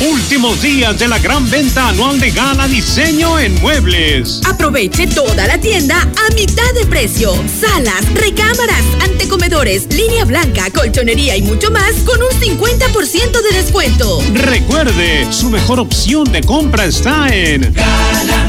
Últimos días de la gran venta anual de Gala Diseño en Muebles. Aproveche toda la tienda a mitad de precio. Salas, recámaras, antecomedores, línea blanca, colchonería y mucho más con un 50% de descuento. Recuerde, su mejor opción de compra está en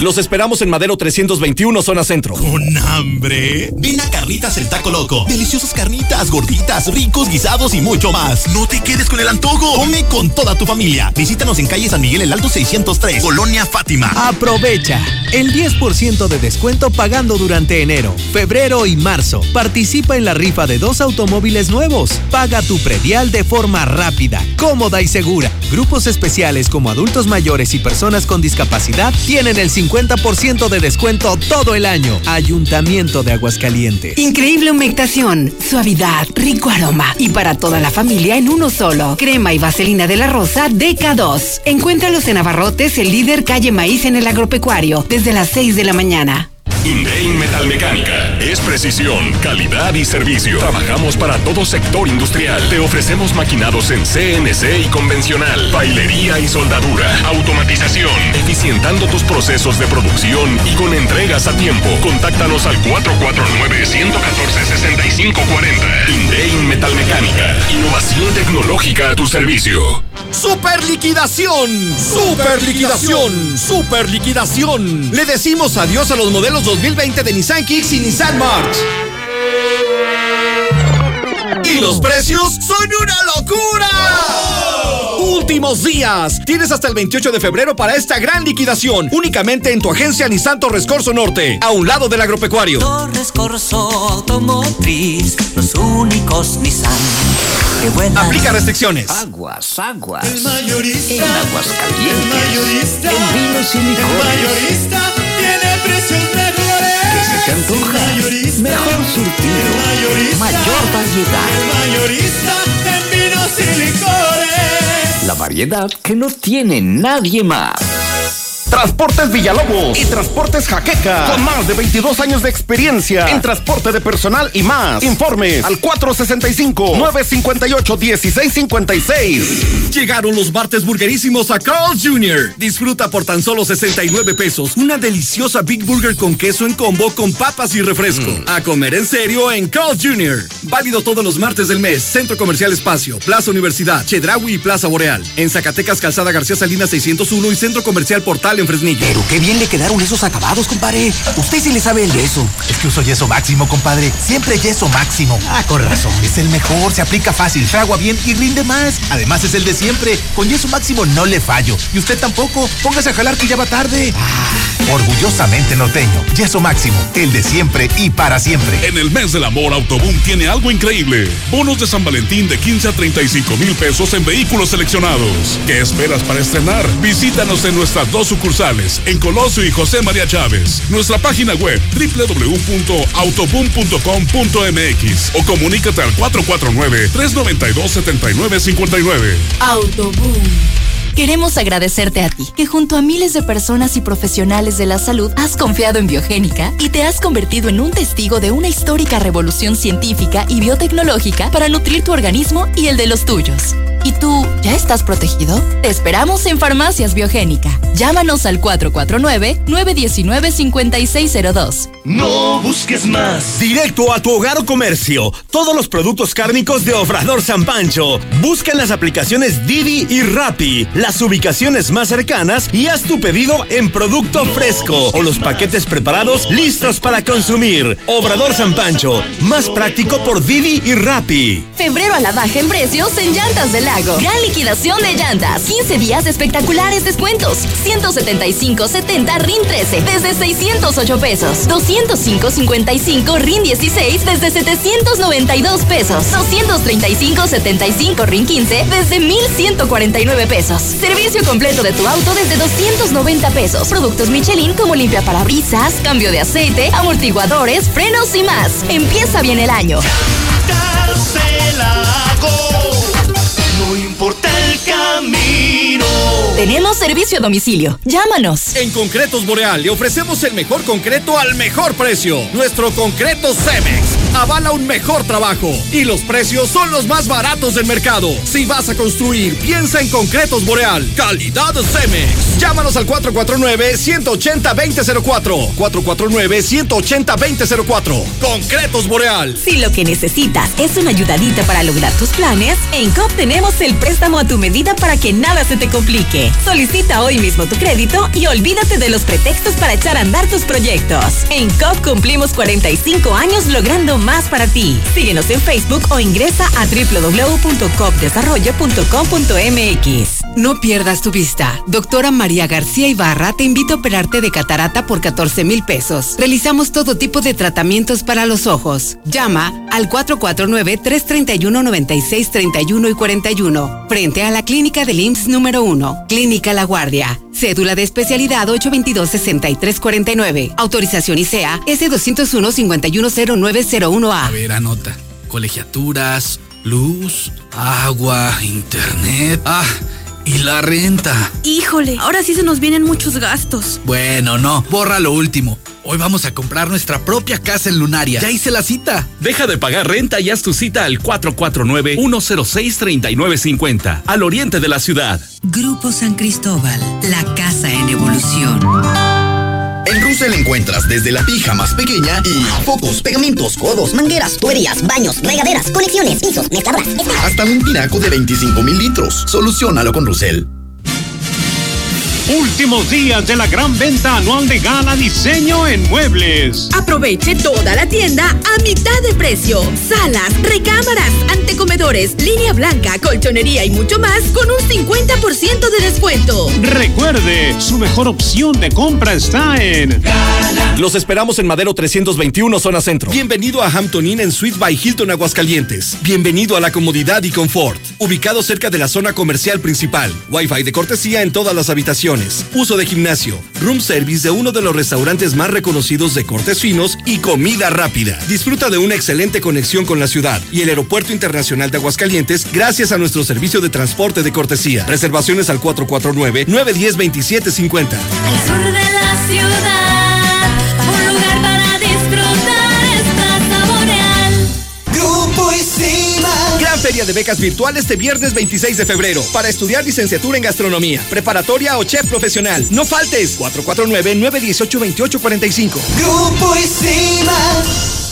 Los esperamos en Madero 321, zona centro. ¿Con hambre? Ven a Carnitas el Taco Loco. Deliciosas carnitas, gorditas, ricos guisados y mucho más. No te quedes con el antojo. Come con toda tu familia. Visítanos en calle San Miguel el Alto 603, Colonia Fátima. Aprovecha el 10% de descuento pagando durante enero, febrero y marzo. Participa en la rifa de dos automóviles nuevos. Paga tu predial de forma rápida, cómoda y segura. Grupos especiales como adultos mayores y personas con discapacidad tienen el 50% de descuento todo el año. Ayuntamiento de Aguascalientes. Increíble humectación, suavidad, rico aroma y para toda la familia en uno solo. Crema y vaselina de la rosa DK2. Encuéntralos en Abarrotes, el líder calle Maíz en el agropecuario, desde las 6 de la mañana. Indein Metalmecánica. Es precisión, calidad y servicio. Trabajamos para todo sector industrial. Te ofrecemos maquinados en CNC y convencional, bailería y soldadura, automatización, eficientando tus procesos de producción y con entregas a tiempo. Contáctanos al 449-114-6540. Indein Metalmecánica. Innovación tecnológica a tu servicio. Super liquidación, super liquidación, super liquidación. Le decimos adiós a los modelos 2020 de Nissan Kicks y Nissan March. Y los precios son una locura. Últimos días. Tienes hasta el 28 de febrero para esta gran liquidación. Únicamente en tu agencia Nissan Torres Corso Norte, a un lado del agropecuario. Torres Corso Automotriz, los únicos Nissan. Aplica restricciones. Aguas, aguas. El mayorista. En aguas calientes. El mayorista. En vinos y licores. El mayorista tiene precios mejores. ¿Qué se te antoja? El mayorista. Mejor surtido. El mayorista. Mayor variedad. El mayorista en vinos y licores. La variedad que no tiene nadie más. Transportes Villalobos y Transportes Jaqueca. Con más de 22 años de experiencia en transporte de personal y más. Informes al 465-958-1656. Llegaron los martes burgerísimos a Carl's Jr. Disfruta por tan solo 69 pesos una deliciosa Big Burger con queso en combo con papas y refresco. A comer en serio en Carl's Jr. Válido todos los martes del mes. Centro Comercial Espacio, Plaza Universidad, Chedraui y Plaza Boreal. En Zacatecas, Calzada García Salinas 601 y Centro Comercial Portal en Fresnillo. Pero qué bien le quedaron esos acabados, compadre. Usted sí le sabe el yeso. Es que uso yeso máximo, compadre. Siempre yeso máximo. Ah, con razón. Es el mejor, se aplica fácil, fragua bien y rinde más. Además es el de siempre. Con yeso máximo no le fallo. Y usted tampoco. Póngase a jalar que ya va tarde. Ah, orgullosamente norteño. Yeso máximo. El de siempre y para siempre. En el mes del amor, Autoboom tiene algo increíble. Bonos de San Valentín de 15 a 35 mil pesos en vehículos seleccionados. ¿Qué esperas para estrenar? Visítanos en nuestras dos sucursales, en Colosio y José María Chávez. Nuestra página web www.autoboom.com.mx o comunícate al 449-392-7959. Autoboom. Queremos agradecerte a ti, que junto a miles de personas y profesionales de la salud has confiado en Biogénica y te has convertido en un testigo de una histórica revolución científica y biotecnológica para nutrir tu organismo y el de los tuyos. ¿Y tú ya estás protegido? Te esperamos en Farmacias Biogénica. Llámanos al 449-919-5602. No busques más. Directo a tu hogar o comercio. Todos los productos cárnicos de Obrador San Pancho. Busca en las aplicaciones Didi y Rappi las ubicaciones más cercanas y haz tu pedido en producto fresco o los paquetes preparados listos para consumir. Obrador San Pancho. Más práctico por Didi y Rappi. Febrero a la baja en precios en Llantas del Lago. Gran liquidación de llantas. 15 días de espectaculares descuentos. 175.70 RIN 13 desde 608 pesos. 205.55 RIN 16 desde 792 pesos. 235.75 RIN 15 desde 1149 pesos. Servicio completo de tu auto desde 290 pesos. Productos Michelin como limpia parabrisas, cambio de aceite, amortiguadores, frenos y más. Empieza bien el año. No el camino. Tenemos servicio a domicilio. Llámanos. En Concretos Boreal le ofrecemos el mejor concreto al mejor precio. Nuestro concreto Cemex avala un mejor trabajo y los precios son los más baratos del mercado. Si vas a construir, piensa en Concretos Boreal. Calidad Cemex. Llámanos al 449-180-2004. 449-180-2004. Concretos Boreal. Si lo que necesitas es una ayudadita para lograr tus planes, en COP tenemos el préstamo a tu medida para que nada se te complique. Solicita hoy mismo tu crédito y olvídate de los pretextos para echar a andar tus proyectos. En COP cumplimos 45 años logrando más para ti. Síguenos en Facebook o ingresa a www.copdesarrollo.com.mx. No pierdas tu vista. Doctora María García Ibarra te invita a operarte de catarata por 14 mil pesos. Realizamos todo tipo de tratamientos para los ojos. Llama al 449-331-9631 y 41. Frente a la clínica del IMSS número 1. Clínica La Guardia. Cédula de especialidad 822-6349. Autorización ICEA S201-510901A. A ver, anota. Colegiaturas, luz, agua, internet. Ah, y la renta. Híjole, ahora sí se nos vienen muchos gastos. Bueno, no, borra lo último. Hoy vamos a comprar nuestra propia casa en Lunaria. Ya hice la cita. Deja de pagar renta y haz tu cita al 449-106-3950, al oriente de la ciudad. Grupo San Cristóbal, la casa en evolución. En Russell encuentras desde la pija más pequeña y focos, pegamentos, codos, mangueras, tuberías, baños, regaderas, conexiones, pisos, mezcladoras, hasta un tinaco de 25 mil litros. Solucionalo con Russell. Últimos días de la gran venta anual de Gala Diseño en Muebles. Aproveche toda la tienda a mitad de precio. Salas, recámaras, antecomedores, línea blanca, colchonería y mucho más con un 50% de descuento. Recuerde, su mejor opción de compra está en Los esperamos en Madero 321, zona centro. Bienvenido a Hampton Inn en Suite by Hilton Aguascalientes. Bienvenido a la comodidad y confort. Ubicado cerca de la zona comercial principal. Wi-Fi de cortesía en todas las habitaciones. Uso de gimnasio. Room service de uno de los restaurantes más reconocidos de cortes finos y comida rápida. Disfruta de una excelente conexión con la ciudad y el Aeropuerto Internacional de Aguascalientes gracias a nuestro servicio de transporte de cortesía. Reservaciones al 449-910-2750. Al sur de la ciudad, Gran feria de becas virtual este viernes 26 de febrero para estudiar licenciatura en gastronomía, preparatoria o chef profesional. No faltes. 449-918-2845. Grupo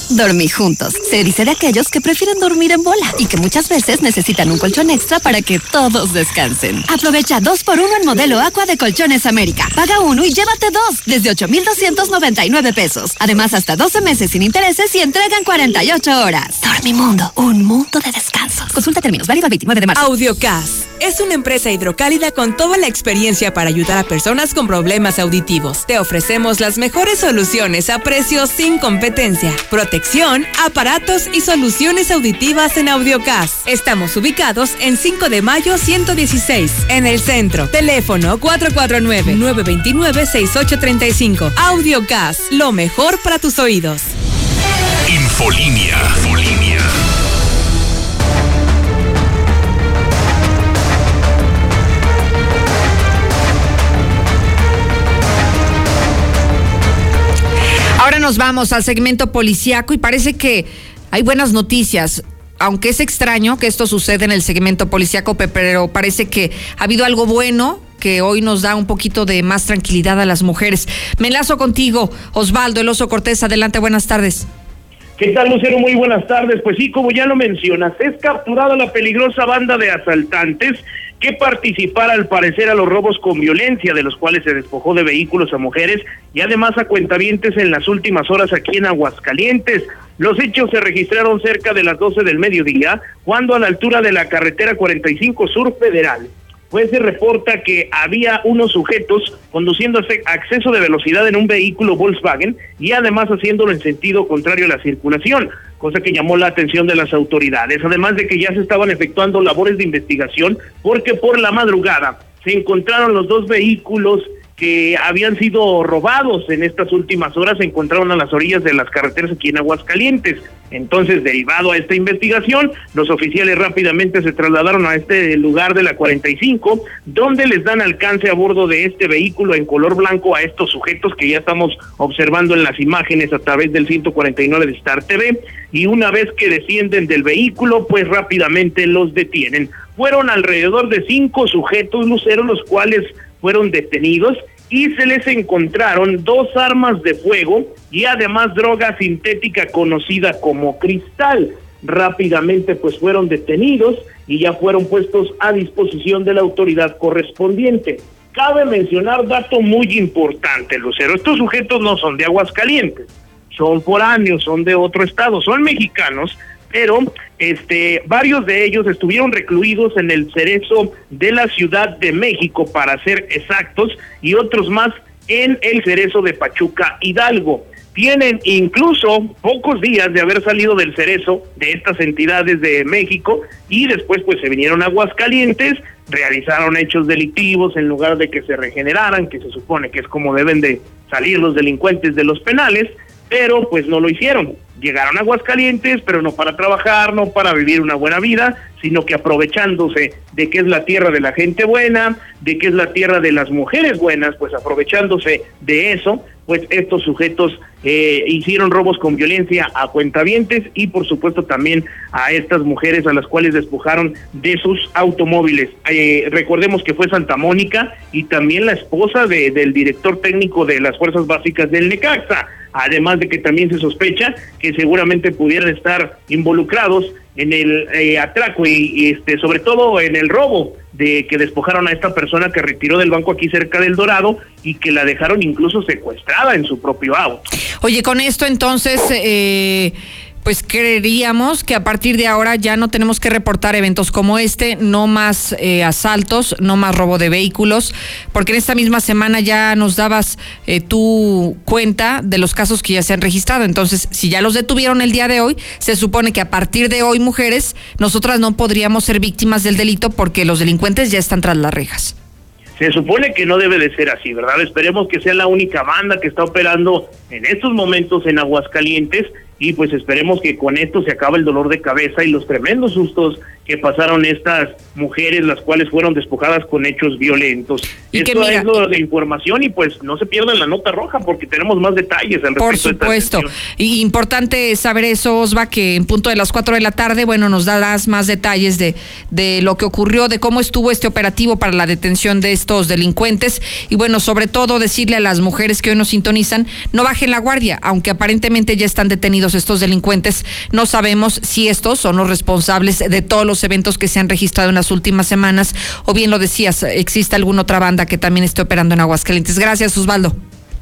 Dormir juntos. Se dice de aquellos que prefieren dormir en bola y que muchas veces necesitan un colchón extra para que todos descansen. Aprovecha dos por uno en modelo Aqua de Colchones América. Paga uno y llévate dos desde 8,299 pesos. Además, hasta 12 meses sin intereses y entregan 48 horas. Dormimundo, un mundo de descanso. Consulta términos, válido el 29 de marzo. Audiocast es una empresa hidrocálida con toda la experiencia para ayudar a personas con problemas auditivos. Te ofrecemos las mejores soluciones a precios sin competencia. Protección, aparatos y soluciones auditivas en Audiocast. Estamos ubicados en 5 de mayo 116, en el centro. Teléfono 449-929-6835. Audiocast, lo mejor para tus oídos. Infolínea. Nos vamos al segmento policiaco y parece que hay buenas noticias. Aunque es extraño que esto suceda en el segmento policiaco, pero parece que ha habido algo bueno que hoy nos da un poquito de más tranquilidad a las mujeres. Me enlazo contigo, Osvaldo El Oso Cortés. Adelante, buenas tardes. ¿Qué tal, Lucero? Muy buenas tardes. Pues sí, como ya lo mencionas, es capturada la peligrosa banda de asaltantes que participara al parecer a los robos con violencia, de los cuales se despojó de vehículos a mujeres y además a cuentavientes en las últimas horas aquí en Aguascalientes. Los hechos se registraron cerca de las 12 del mediodía, cuando a la altura de la carretera 45 Sur Federal pues se reporta que había unos sujetos conduciendo a acceso de velocidad en un vehículo Volkswagen y además haciéndolo en sentido contrario a la circulación, cosa que llamó la atención de las autoridades, además de que ya se estaban efectuando labores de investigación porque por la madrugada se encontraron los dos vehículos que habían sido robados en estas últimas horas se encontraron a las orillas de las carreteras aquí en Aguascalientes. Entonces, derivado a esta investigación, los oficiales rápidamente se trasladaron a este lugar de la 45, donde les dan alcance a bordo de este vehículo en color blanco a estos sujetos que ya estamos observando en las imágenes a través del 149 de Star TV. Y una vez que descienden del vehículo, pues rápidamente los detienen. Fueron alrededor de cinco sujetos luceros, los cuales fueron detenidos y se les encontraron dos armas de fuego y además droga sintética conocida como cristal. Rápidamente pues fueron detenidos y ya fueron puestos a disposición de la autoridad correspondiente. Cabe mencionar dato muy importante, Lucero, estos sujetos no son de Aguascalientes, son foráneos, son de otro estado, son mexicanos, pero este varios de ellos estuvieron recluidos en el cerezo de la Ciudad de México para ser exactos y otros más en el cerezo de Pachuca Hidalgo. Tienen incluso pocos días de haber salido del cerezo de estas entidades de México y después pues se vinieron a Aguascalientes, realizaron hechos delictivos en lugar de que se regeneraran, que se supone que es como deben de salir los delincuentes de los penales, pero pues no lo hicieron. Llegaron a Aguascalientes, pero no para trabajar, no para vivir una buena vida, sino que aprovechándose de que es la tierra de la gente buena, de que es la tierra de las mujeres buenas, pues aprovechándose de eso, pues estos sujetos eh, hicieron robos con violencia a cuentavientes y por supuesto también a estas mujeres a las cuales despojaron de sus automóviles. Eh, recordemos que fue Santa Mónica y también la esposa de, del director técnico de las Fuerzas Básicas del Necaxa además de que también se sospecha que seguramente pudieran estar involucrados en el eh, atraco y, y, este sobre todo en el robo de que despojaron a esta persona que retiró del banco aquí cerca del Dorado y que la dejaron incluso secuestrada en su propio auto. Oye, con esto entonces, eh, pues creeríamos que a partir de ahora ya no tenemos que reportar eventos como este, no más eh, asaltos, no más robo de vehículos, porque en esta misma semana ya nos dabas eh, tu cuenta de los casos que ya se han registrado. Entonces, si ya los detuvieron el día de hoy, se supone que a partir de hoy, mujeres, nosotras no podríamos ser víctimas del delito porque los delincuentes ya están tras las rejas. Se supone que no debe de ser así, ¿verdad? Esperemos que sea la única banda que está operando en estos momentos en Aguascalientes y pues esperemos que con esto se acabe el dolor de cabeza y los tremendos sustos que pasaron estas mujeres, las cuales fueron despojadas con hechos violentos. Y que Esto mira- es lo de información y pues no se pierdan la nota roja porque tenemos más detalles al Por respecto. de esta supuesto. Y importante saber eso, Osva, que en punto de las 4 de la tarde, bueno, nos darás más detalles de, de lo que ocurrió, de cómo estuvo este operativo para la detención de estos delincuentes. Y bueno, sobre todo decirle a las mujeres que hoy nos sintonizan, no bajen la guardia, aunque aparentemente ya están detenidos estos delincuentes. No sabemos si estos son los responsables de todos los eventos que se han registrado en las últimas semanas, o bien lo decías, existe alguna otra banda que también esté operando en Aguascalientes. Gracias, Osvaldo.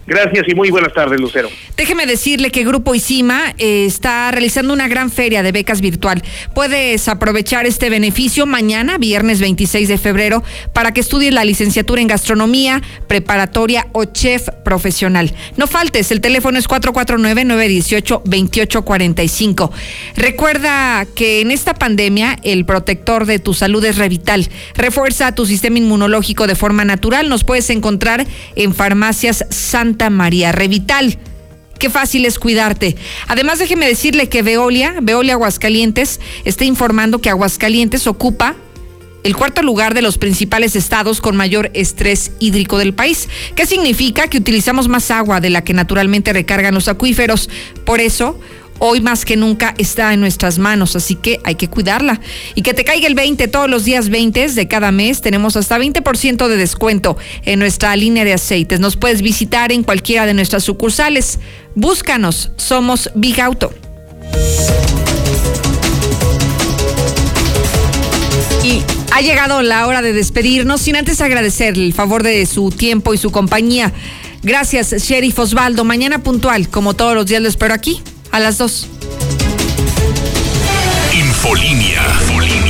Gracias y muy buenas tardes, Lucero. Déjeme decirle que Grupo ICIMA eh, está realizando una gran feria de becas virtual. Puedes aprovechar este beneficio mañana, viernes 26 de febrero, para que estudies la licenciatura en gastronomía, preparatoria o chef profesional. No faltes, el teléfono es 449-918-2845. Recuerda que en esta pandemia el protector de tu salud es Revital. Refuerza tu sistema inmunológico de forma natural. Nos puedes encontrar en farmacias Santa María Revital. Qué fácil es cuidarte. Además, déjeme decirle que Veolia, Veolia Aguascalientes, está informando que Aguascalientes ocupa el cuarto lugar de los principales estados con mayor estrés hídrico del país. ¿Qué significa? Que utilizamos más agua de la que naturalmente recargan los acuíferos. Por eso, hoy más que nunca está en nuestras manos, así que hay que cuidarla. Y que te caiga el 20 todos los días 20 de cada mes. Tenemos hasta 20% de descuento en nuestra línea de aceites. Nos puedes visitar en cualquiera de nuestras sucursales. Búscanos, somos Big Auto. Y ha llegado la hora de despedirnos sin antes agradecer el favor de su tiempo y su compañía. Gracias, Sheriff Osvaldo. Mañana puntual, como todos los días, lo espero aquí a las 2. Infolínea. Infolínea.